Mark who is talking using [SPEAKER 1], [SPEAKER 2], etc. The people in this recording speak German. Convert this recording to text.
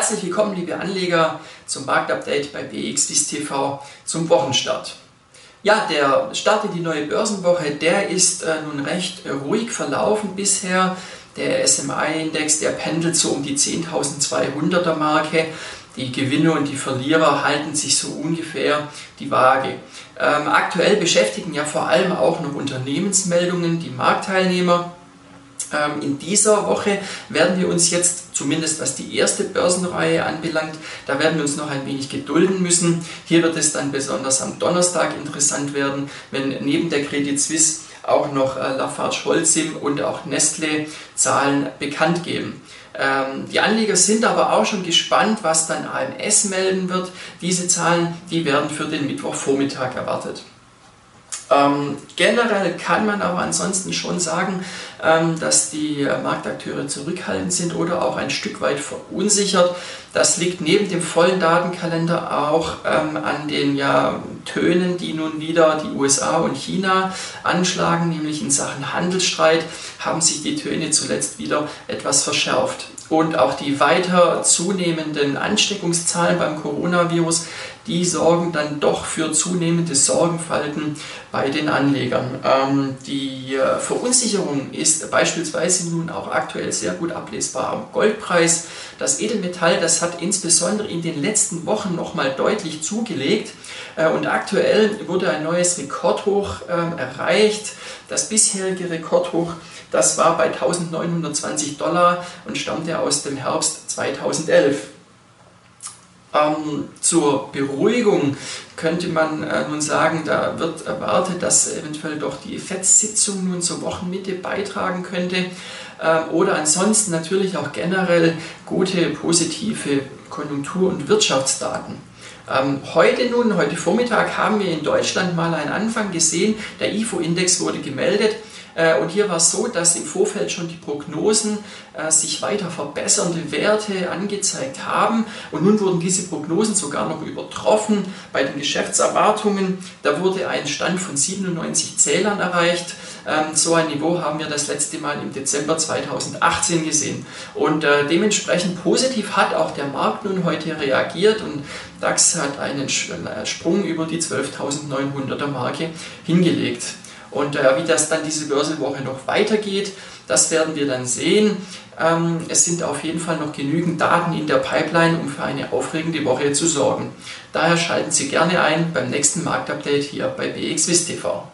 [SPEAKER 1] Herzlich willkommen, liebe Anleger, zum Marktupdate bei BXWIS TV zum Wochenstart. Ja, der Start in die neue Börsenwoche, der ist äh, nun recht äh, ruhig verlaufen bisher. Der SMI-Index, der pendelt so um die 10.200er Marke. Die Gewinne und die Verlierer halten sich so ungefähr die Waage. Ähm, aktuell beschäftigen ja vor allem auch noch Unternehmensmeldungen die Marktteilnehmer. Ähm, in dieser Woche werden wir uns jetzt, zumindest was die erste Börsenreihe anbelangt, da werden wir uns noch ein wenig gedulden müssen. Hier wird es dann besonders am Donnerstag interessant werden, wenn neben der Credit Suisse auch noch äh, Lafarge Holcim und auch Nestle Zahlen bekannt geben. Ähm, die Anleger sind aber auch schon gespannt, was dann AMS melden wird. Diese Zahlen, die werden für den Mittwochvormittag erwartet. Ähm, generell kann man aber ansonsten schon sagen, ähm, dass die Marktakteure zurückhaltend sind oder auch ein Stück weit verunsichert. Das liegt neben dem vollen Datenkalender auch ähm, an den ja, Tönen, die nun wieder die USA und China anschlagen, nämlich in Sachen Handelsstreit haben sich die Töne zuletzt wieder etwas verschärft. Und auch die weiter zunehmenden Ansteckungszahlen beim Coronavirus, die sorgen dann doch für zunehmende Sorgenfalten bei den Anlegern. Ähm, die äh, Verunsicherung ist beispielsweise nun auch aktuell sehr gut ablesbar am Goldpreis. Das Edelmetall, das hat insbesondere in den letzten Wochen nochmal deutlich zugelegt äh, und aktuell wurde ein neues Rekordhoch äh, erreicht. Das bisherige Rekordhoch das war bei 1920 Dollar und stammte aus dem Herbst 2011. Ähm, zur Beruhigung könnte man äh, nun sagen, da wird erwartet, dass eventuell doch die FED-Sitzung nun zur Wochenmitte beitragen könnte. Ähm, oder ansonsten natürlich auch generell gute, positive Konjunktur- und Wirtschaftsdaten. Ähm, heute nun, heute Vormittag haben wir in Deutschland mal einen Anfang gesehen. Der IFO-Index wurde gemeldet. Äh, und hier war es so, dass im Vorfeld schon die Prognosen äh, sich weiter verbessernde Werte angezeigt haben. Und nun wurden diese Prognosen sogar noch übertroffen bei den Geschäftserwartungen. Da wurde ein Stand von 97 Zählern erreicht. Ähm, so ein Niveau haben wir das letzte Mal im Dezember 2018 gesehen. Und äh, dementsprechend positiv hat auch der Markt nun heute reagiert und DAX hat einen Sprung über die 12.900er Marke hingelegt. Und äh, wie das dann diese Börsenwoche noch weitergeht, das werden wir dann sehen. Ähm, es sind auf jeden Fall noch genügend Daten in der Pipeline, um für eine aufregende Woche zu sorgen. Daher schalten Sie gerne ein beim nächsten Marktupdate hier bei BXWIST TV.